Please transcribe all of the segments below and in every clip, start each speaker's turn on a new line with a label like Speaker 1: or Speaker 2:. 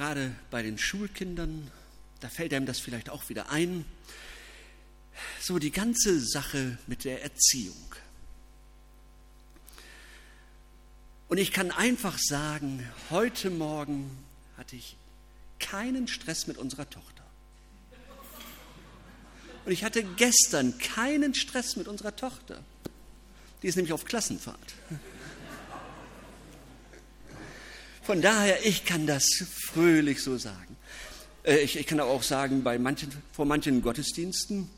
Speaker 1: gerade bei den Schulkindern, da fällt einem das vielleicht auch wieder ein, so die ganze Sache mit der Erziehung. Und ich kann einfach sagen, heute Morgen hatte ich keinen Stress mit unserer Tochter. Und ich hatte gestern keinen Stress mit unserer Tochter. Die ist nämlich auf Klassenfahrt. Von daher, ich kann das fröhlich so sagen. Äh, ich, ich kann aber auch sagen, bei manchen, vor manchen Gottesdiensten,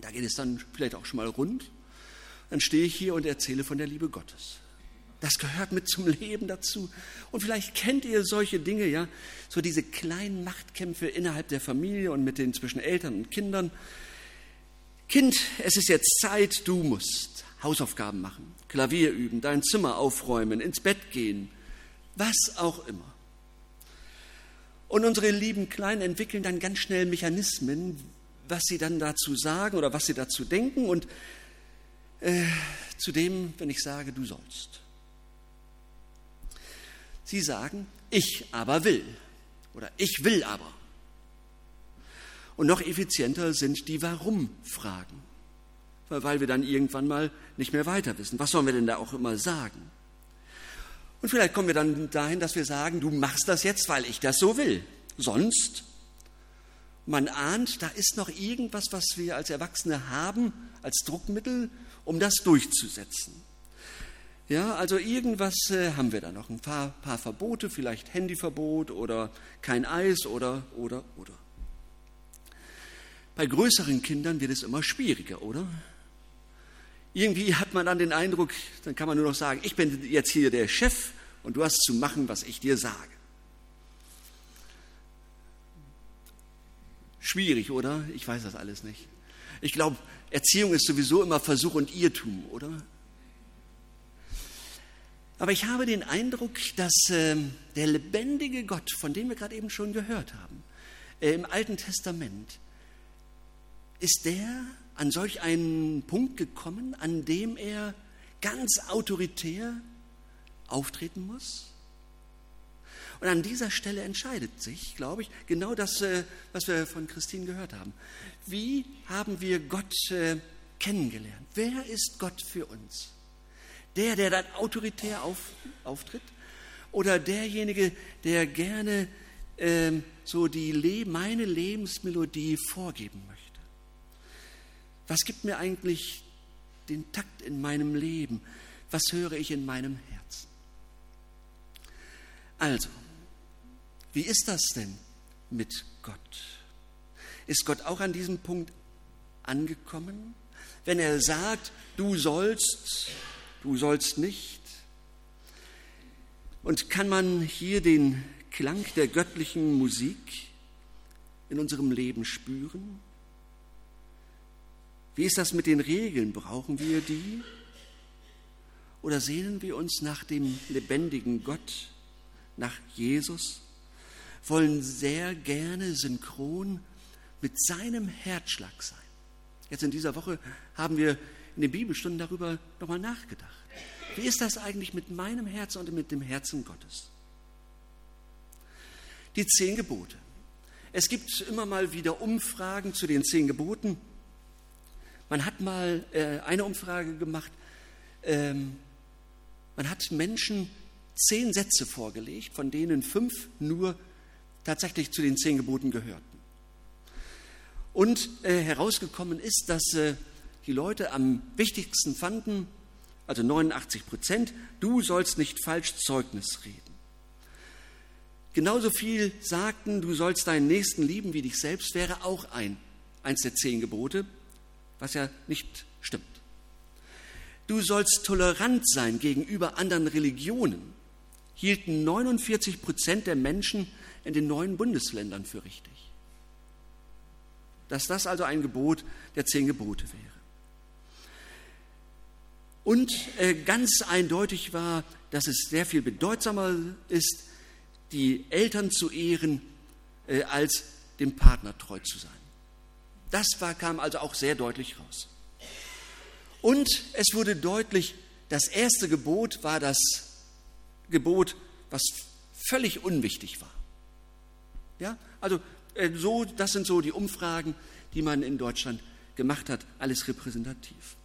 Speaker 1: da geht es dann vielleicht auch schon mal rund. Dann stehe ich hier und erzähle von der Liebe Gottes. Das gehört mit zum Leben dazu. Und vielleicht kennt ihr solche Dinge, ja, so diese kleinen Machtkämpfe innerhalb der Familie und mit den zwischen Eltern und Kindern. Kind, es ist jetzt Zeit, du musst Hausaufgaben machen, Klavier üben, dein Zimmer aufräumen, ins Bett gehen, was auch immer. Und unsere lieben Kleinen entwickeln dann ganz schnell Mechanismen, was sie dann dazu sagen oder was sie dazu denken und äh, zu dem, wenn ich sage, du sollst. Sie sagen, ich aber will oder ich will aber. Und noch effizienter sind die Warum-Fragen, weil wir dann irgendwann mal nicht mehr weiter wissen. Was sollen wir denn da auch immer sagen? Und vielleicht kommen wir dann dahin, dass wir sagen, du machst das jetzt, weil ich das so will. Sonst, man ahnt, da ist noch irgendwas, was wir als Erwachsene haben, als Druckmittel, um das durchzusetzen. Ja, also irgendwas äh, haben wir da noch. Ein paar, paar Verbote, vielleicht Handyverbot oder kein Eis oder, oder, oder. Bei größeren Kindern wird es immer schwieriger, oder? Irgendwie hat man dann den Eindruck, dann kann man nur noch sagen, ich bin jetzt hier der Chef und du hast zu machen, was ich dir sage. Schwierig, oder? Ich weiß das alles nicht. Ich glaube, Erziehung ist sowieso immer Versuch und Irrtum, oder? Aber ich habe den Eindruck, dass äh, der lebendige Gott, von dem wir gerade eben schon gehört haben, äh, im Alten Testament, ist der an solch einen Punkt gekommen, an dem er ganz autoritär auftreten muss? Und an dieser Stelle entscheidet sich, glaube ich, genau das, äh, was wir von Christine gehört haben. Wie haben wir Gott äh, kennengelernt? Wer ist Gott für uns? Der, der dann autoritär auf, auftritt? Oder derjenige, der gerne ähm, so die meine Lebensmelodie vorgeben möchte? Was gibt mir eigentlich den Takt in meinem Leben? Was höre ich in meinem Herzen? Also, wie ist das denn mit Gott? Ist Gott auch an diesem Punkt angekommen? Wenn er sagt, du sollst, du sollst nicht? Und kann man hier den Klang der göttlichen Musik in unserem Leben spüren? Wie ist das mit den Regeln? Brauchen wir die? Oder sehnen wir uns nach dem lebendigen Gott, nach Jesus, wollen sehr gerne synchron mit seinem Herzschlag sein? Jetzt in dieser Woche haben wir in den Bibelstunden darüber nochmal nachgedacht. Wie ist das eigentlich mit meinem Herzen und mit dem Herzen Gottes? Die zehn Gebote. Es gibt immer mal wieder Umfragen zu den zehn Geboten. Man hat mal äh, eine Umfrage gemacht. Ähm, man hat Menschen zehn Sätze vorgelegt, von denen fünf nur tatsächlich zu den zehn Geboten gehörten. Und äh, herausgekommen ist, dass äh, die Leute am wichtigsten fanden, also 89 Prozent, du sollst nicht falsch Zeugnis reden. Genauso viel sagten, du sollst deinen Nächsten lieben wie dich selbst, wäre auch ein, eins der zehn Gebote was ja nicht stimmt. Du sollst tolerant sein gegenüber anderen Religionen, hielten 49 Prozent der Menschen in den neuen Bundesländern für richtig. Dass das also ein Gebot der zehn Gebote wäre. Und äh, ganz eindeutig war, dass es sehr viel bedeutsamer ist, die Eltern zu ehren, äh, als dem Partner treu zu sein. Das war, kam also auch sehr deutlich raus. Und es wurde deutlich, das erste Gebot war das Gebot, was völlig unwichtig war. Ja, also äh, so, das sind so die Umfragen, die man in Deutschland gemacht hat, alles repräsentativ.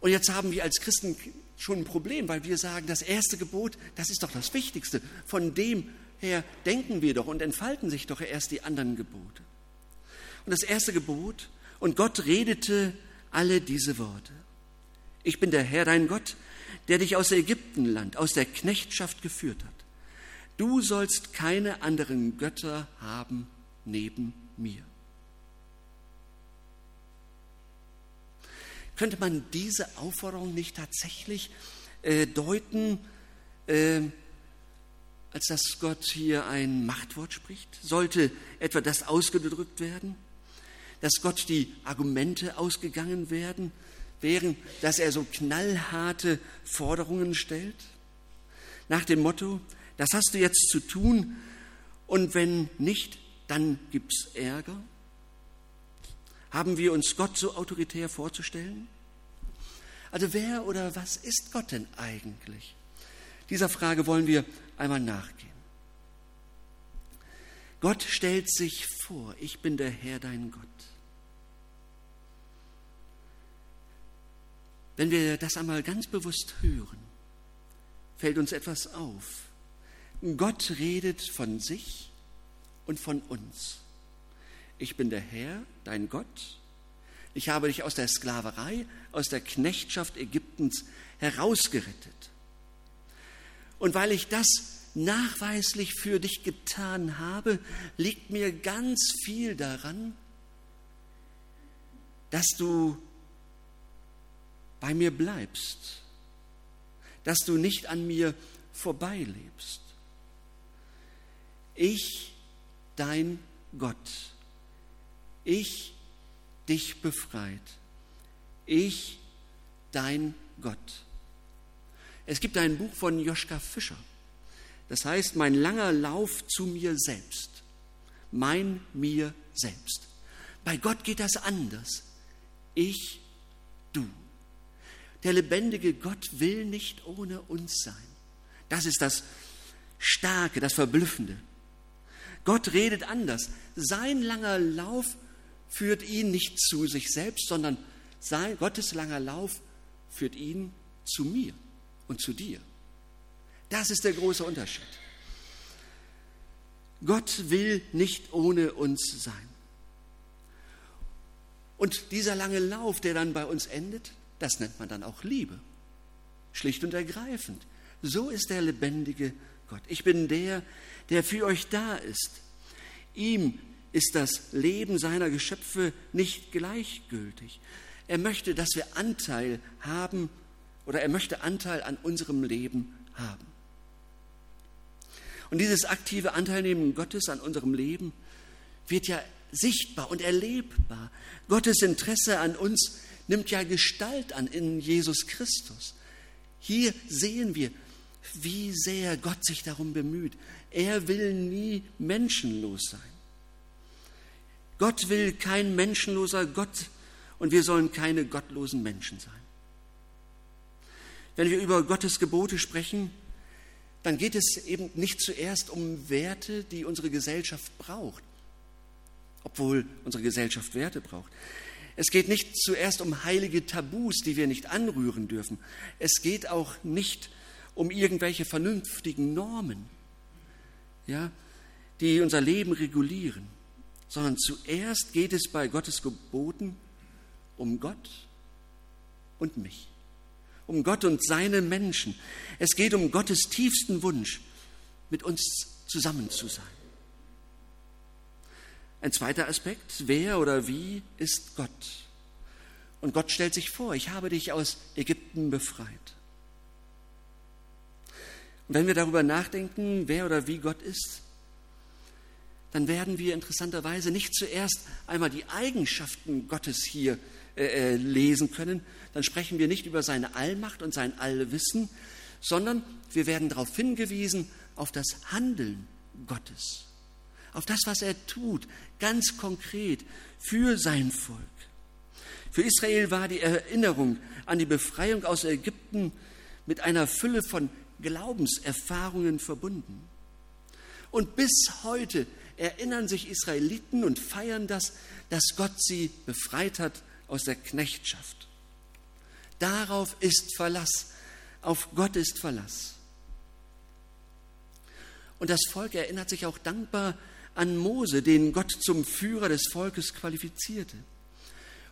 Speaker 1: Und jetzt haben wir als Christen schon ein Problem, weil wir sagen, das erste Gebot, das ist doch das Wichtigste. Von dem her denken wir doch und entfalten sich doch erst die anderen Gebote. Und das erste Gebot, und Gott redete alle diese Worte. Ich bin der Herr, dein Gott, der dich aus Ägyptenland, aus der Knechtschaft geführt hat. Du sollst keine anderen Götter haben neben mir. Könnte man diese Aufforderung nicht tatsächlich äh, deuten, äh, als dass Gott hier ein Machtwort spricht? Sollte etwa das ausgedrückt werden? Dass Gott die Argumente ausgegangen werden, wären, dass er so knallharte Forderungen stellt? Nach dem Motto, das hast du jetzt zu tun und wenn nicht, dann gibt's Ärger? Haben wir uns Gott so autoritär vorzustellen? Also wer oder was ist Gott denn eigentlich? Dieser Frage wollen wir einmal nachgehen. Gott stellt sich vor, ich bin der Herr dein Gott. Wenn wir das einmal ganz bewusst hören, fällt uns etwas auf. Gott redet von sich und von uns ich bin der Herr, dein Gott. Ich habe dich aus der Sklaverei, aus der Knechtschaft Ägyptens herausgerettet. Und weil ich das nachweislich für dich getan habe, liegt mir ganz viel daran, dass du bei mir bleibst, dass du nicht an mir vorbeilebst. Ich, dein Gott ich dich befreit. Ich, dein Gott. Es gibt ein Buch von Joschka Fischer. Das heißt, mein langer Lauf zu mir selbst. Mein mir selbst. Bei Gott geht das anders. Ich, du. Der lebendige Gott will nicht ohne uns sein. Das ist das Starke, das Verblüffende. Gott redet anders. Sein langer Lauf führt ihn nicht zu sich selbst, sondern sein, Gottes langer Lauf führt ihn zu mir und zu dir. Das ist der große Unterschied. Gott will nicht ohne uns sein. Und dieser lange Lauf, der dann bei uns endet, das nennt man dann auch Liebe. Schlicht und ergreifend. So ist der lebendige Gott. Ich bin der, der für euch da ist. Ihm ist das Leben seiner Geschöpfe nicht gleichgültig. Er möchte, dass wir Anteil haben oder er möchte Anteil an unserem Leben haben. Und dieses aktive Anteilnehmen Gottes an unserem Leben wird ja sichtbar und erlebbar. Gottes Interesse an uns nimmt ja Gestalt an in Jesus Christus. Hier sehen wir, wie sehr Gott sich darum bemüht. Er will nie menschenlos sein. Gott will kein menschenloser Gott und wir sollen keine gottlosen Menschen sein. Wenn wir über Gottes Gebote sprechen, dann geht es eben nicht zuerst um Werte, die unsere Gesellschaft braucht, obwohl unsere Gesellschaft Werte braucht. Es geht nicht zuerst um heilige Tabus, die wir nicht anrühren dürfen. Es geht auch nicht um irgendwelche vernünftigen Normen, ja, die unser Leben regulieren sondern zuerst geht es bei Gottes Geboten um Gott und mich, um Gott und seine Menschen. Es geht um Gottes tiefsten Wunsch, mit uns zusammen zu sein. Ein zweiter Aspekt, wer oder wie ist Gott? Und Gott stellt sich vor, ich habe dich aus Ägypten befreit. Und wenn wir darüber nachdenken, wer oder wie Gott ist, dann werden wir interessanterweise nicht zuerst einmal die Eigenschaften Gottes hier äh, äh, lesen können, dann sprechen wir nicht über seine Allmacht und sein Allwissen, sondern wir werden darauf hingewiesen, auf das Handeln Gottes, auf das, was er tut, ganz konkret für sein Volk. Für Israel war die Erinnerung an die Befreiung aus Ägypten mit einer Fülle von Glaubenserfahrungen verbunden. Und bis heute erinnern sich Israeliten und feiern das, dass Gott sie befreit hat aus der Knechtschaft. Darauf ist Verlass, auf Gott ist Verlass. Und das Volk erinnert sich auch dankbar an Mose, den Gott zum Führer des Volkes qualifizierte.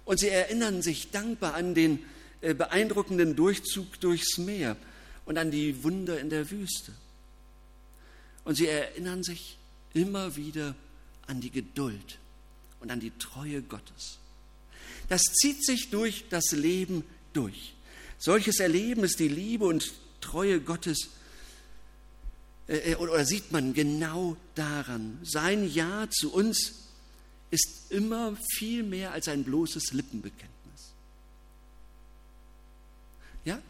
Speaker 1: Und sie erinnern sich dankbar an den äh, beeindruckenden Durchzug durchs Meer und an die Wunder in der Wüste. Und sie erinnern sich immer wieder an die Geduld und an die Treue Gottes. Das zieht sich durch das Leben durch. Solches Erleben ist die Liebe und Treue Gottes oder sieht man genau daran. Sein Ja zu uns ist immer viel mehr als ein bloßes Lippenbekenntnis. Ja?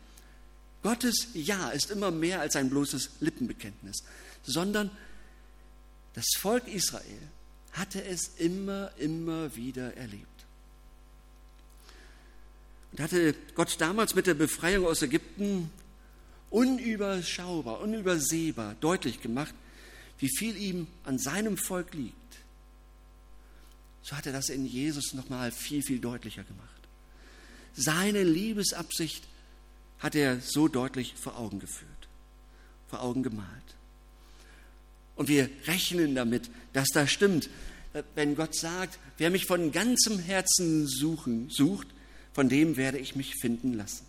Speaker 1: Gottes Ja ist immer mehr als ein bloßes Lippenbekenntnis, sondern das Volk Israel hatte es immer, immer wieder erlebt. Und hatte Gott damals mit der Befreiung aus Ägypten unüberschaubar, unübersehbar deutlich gemacht, wie viel ihm an seinem Volk liegt. So hat er das in Jesus nochmal viel, viel deutlicher gemacht. Seine Liebesabsicht hat er so deutlich vor Augen geführt, vor Augen gemalt. Und wir rechnen damit, dass das stimmt. Wenn Gott sagt, wer mich von ganzem Herzen suchen, sucht, von dem werde ich mich finden lassen.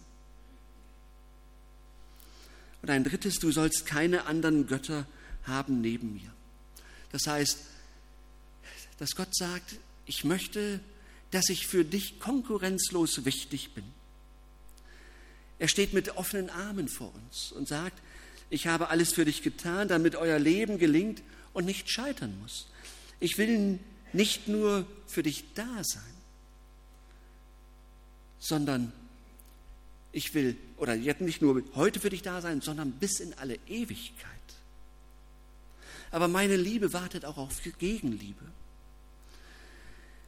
Speaker 1: Und ein drittes, du sollst keine anderen Götter haben neben mir. Das heißt, dass Gott sagt, ich möchte, dass ich für dich konkurrenzlos wichtig bin. Er steht mit offenen Armen vor uns und sagt, ich habe alles für dich getan, damit euer Leben gelingt und nicht scheitern muss. Ich will nicht nur für dich da sein, sondern ich will, oder jetzt nicht nur heute für dich da sein, sondern bis in alle Ewigkeit. Aber meine Liebe wartet auch auf Gegenliebe.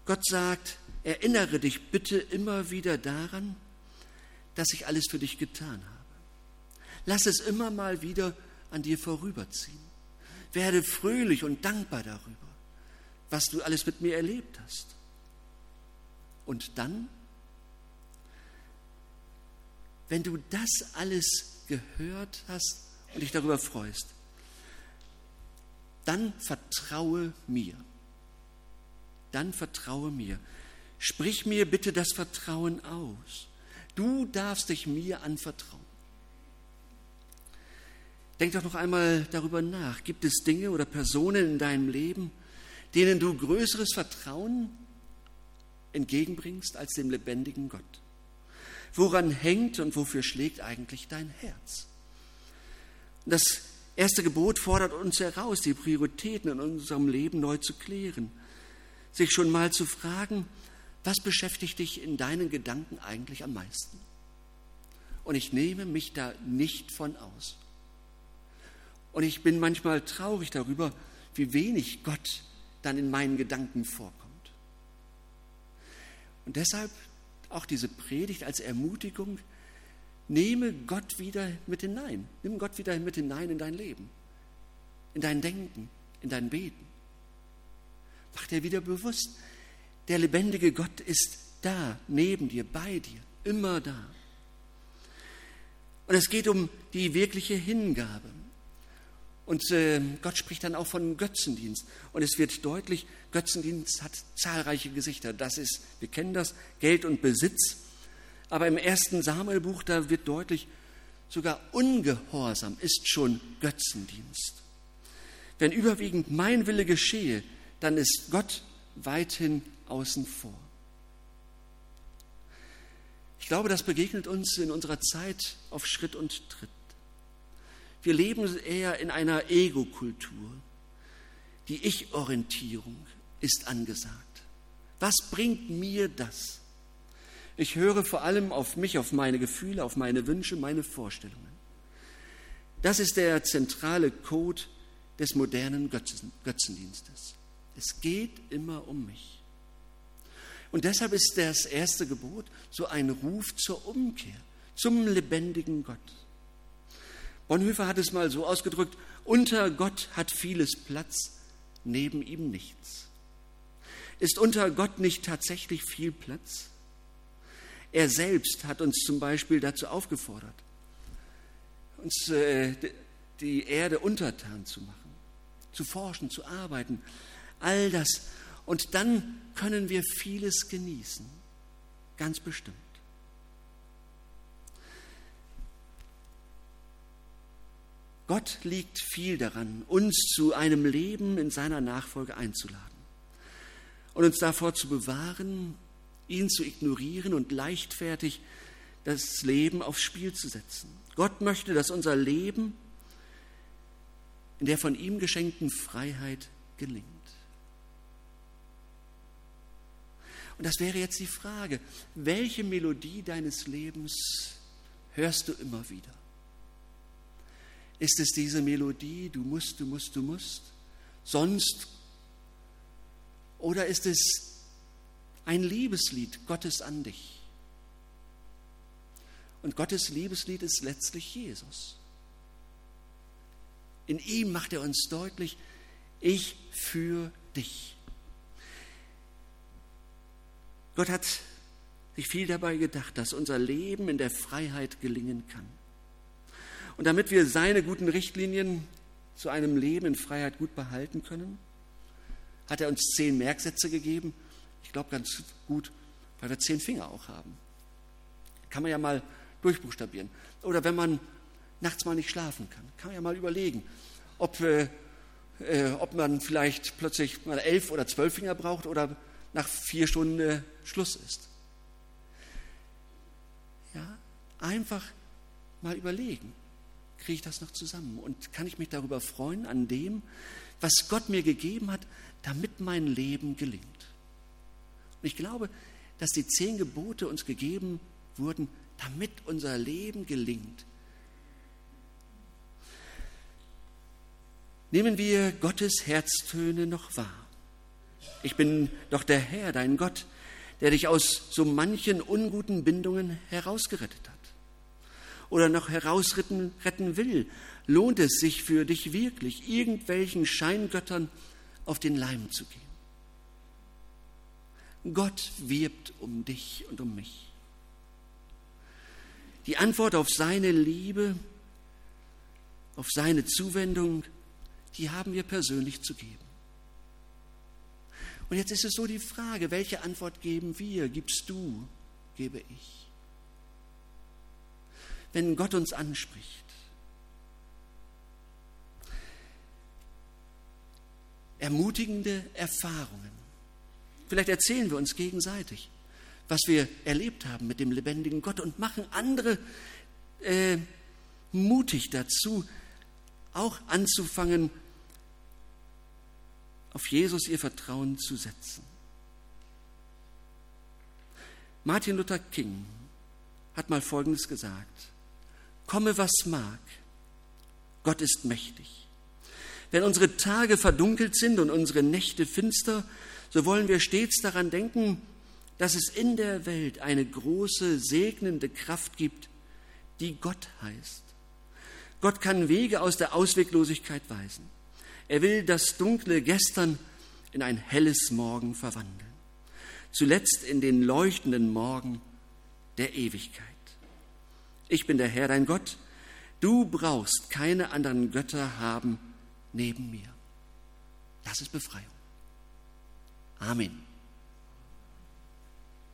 Speaker 1: Gott sagt, erinnere dich bitte immer wieder daran, dass ich alles für dich getan habe. Lass es immer mal wieder an dir vorüberziehen. Werde fröhlich und dankbar darüber, was du alles mit mir erlebt hast. Und dann, wenn du das alles gehört hast und dich darüber freust, dann vertraue mir. Dann vertraue mir. Sprich mir bitte das Vertrauen aus. Du darfst dich mir anvertrauen. Denk doch noch einmal darüber nach. Gibt es Dinge oder Personen in deinem Leben, denen du größeres Vertrauen entgegenbringst als dem lebendigen Gott? Woran hängt und wofür schlägt eigentlich dein Herz? Das erste Gebot fordert uns heraus, die Prioritäten in unserem Leben neu zu klären, sich schon mal zu fragen, was beschäftigt dich in deinen Gedanken eigentlich am meisten? Und ich nehme mich da nicht von aus. Und ich bin manchmal traurig darüber, wie wenig Gott dann in meinen Gedanken vorkommt. Und deshalb auch diese Predigt als Ermutigung, nehme Gott wieder mit hinein. Nimm Gott wieder mit hinein in dein Leben, in dein Denken, in dein Beten. Mach dir wieder bewusst, der lebendige Gott ist da, neben dir, bei dir, immer da. Und es geht um die wirkliche Hingabe. Und äh, Gott spricht dann auch von Götzendienst. Und es wird deutlich, Götzendienst hat zahlreiche Gesichter. Das ist, wir kennen das, Geld und Besitz. Aber im ersten Samuelbuch, da wird deutlich, sogar Ungehorsam ist schon Götzendienst. Wenn überwiegend mein Wille geschehe, dann ist Gott weithin außen vor. Ich glaube, das begegnet uns in unserer Zeit auf Schritt und Tritt. Wir leben eher in einer Ego-Kultur. Die Ich-Orientierung ist angesagt. Was bringt mir das? Ich höre vor allem auf mich, auf meine Gefühle, auf meine Wünsche, meine Vorstellungen. Das ist der zentrale Code des modernen Götzendienstes. Es geht immer um mich. Und deshalb ist das erste Gebot so ein Ruf zur Umkehr, zum lebendigen Gott. Bonhoeffer hat es mal so ausgedrückt, unter Gott hat vieles Platz, neben ihm nichts. Ist unter Gott nicht tatsächlich viel Platz? Er selbst hat uns zum Beispiel dazu aufgefordert, uns äh, die Erde untertan zu machen, zu forschen, zu arbeiten, all das. Und dann können wir vieles genießen, ganz bestimmt. Gott liegt viel daran, uns zu einem Leben in seiner Nachfolge einzuladen und uns davor zu bewahren, ihn zu ignorieren und leichtfertig das Leben aufs Spiel zu setzen. Gott möchte, dass unser Leben in der von ihm geschenkten Freiheit gelingt. Und das wäre jetzt die Frage, welche Melodie deines Lebens hörst du immer wieder? Ist es diese Melodie, du musst, du musst, du musst, sonst? Oder ist es ein Liebeslied Gottes an dich? Und Gottes Liebeslied ist letztlich Jesus. In ihm macht er uns deutlich, ich für dich. Gott hat sich viel dabei gedacht, dass unser Leben in der Freiheit gelingen kann. Und damit wir seine guten Richtlinien zu einem Leben in Freiheit gut behalten können, hat er uns zehn Merksätze gegeben. Ich glaube ganz gut, weil wir zehn Finger auch haben. Kann man ja mal durchbuchstabieren. Oder wenn man nachts mal nicht schlafen kann, kann man ja mal überlegen, ob, äh, äh, ob man vielleicht plötzlich mal elf oder zwölf Finger braucht oder nach vier Stunden äh, Schluss ist. Ja, einfach mal überlegen kriege ich das noch zusammen? Und kann ich mich darüber freuen, an dem, was Gott mir gegeben hat, damit mein Leben gelingt? Und ich glaube, dass die zehn Gebote uns gegeben wurden, damit unser Leben gelingt. Nehmen wir Gottes Herztöne noch wahr. Ich bin doch der Herr, dein Gott, der dich aus so manchen unguten Bindungen herausgerettet hat oder noch herausretten retten will, lohnt es sich für dich wirklich, irgendwelchen Scheingöttern auf den Leim zu gehen. Gott wirbt um dich und um mich. Die Antwort auf seine Liebe, auf seine Zuwendung, die haben wir persönlich zu geben. Und jetzt ist es so die Frage, welche Antwort geben wir? Gibst du? Gebe ich? Wenn Gott uns anspricht. Ermutigende Erfahrungen. Vielleicht erzählen wir uns gegenseitig, was wir erlebt haben mit dem lebendigen Gott und machen andere äh, mutig dazu, auch anzufangen, auf Jesus ihr Vertrauen zu setzen. Martin Luther King hat mal Folgendes gesagt komme was mag. Gott ist mächtig. Wenn unsere Tage verdunkelt sind und unsere Nächte finster, so wollen wir stets daran denken, dass es in der Welt eine große segnende Kraft gibt, die Gott heißt. Gott kann Wege aus der Ausweglosigkeit weisen. Er will das dunkle Gestern in ein helles Morgen verwandeln. Zuletzt in den leuchtenden Morgen der Ewigkeit. Ich bin der Herr, dein Gott. Du brauchst keine anderen Götter haben neben mir. Das ist Befreiung. Amen.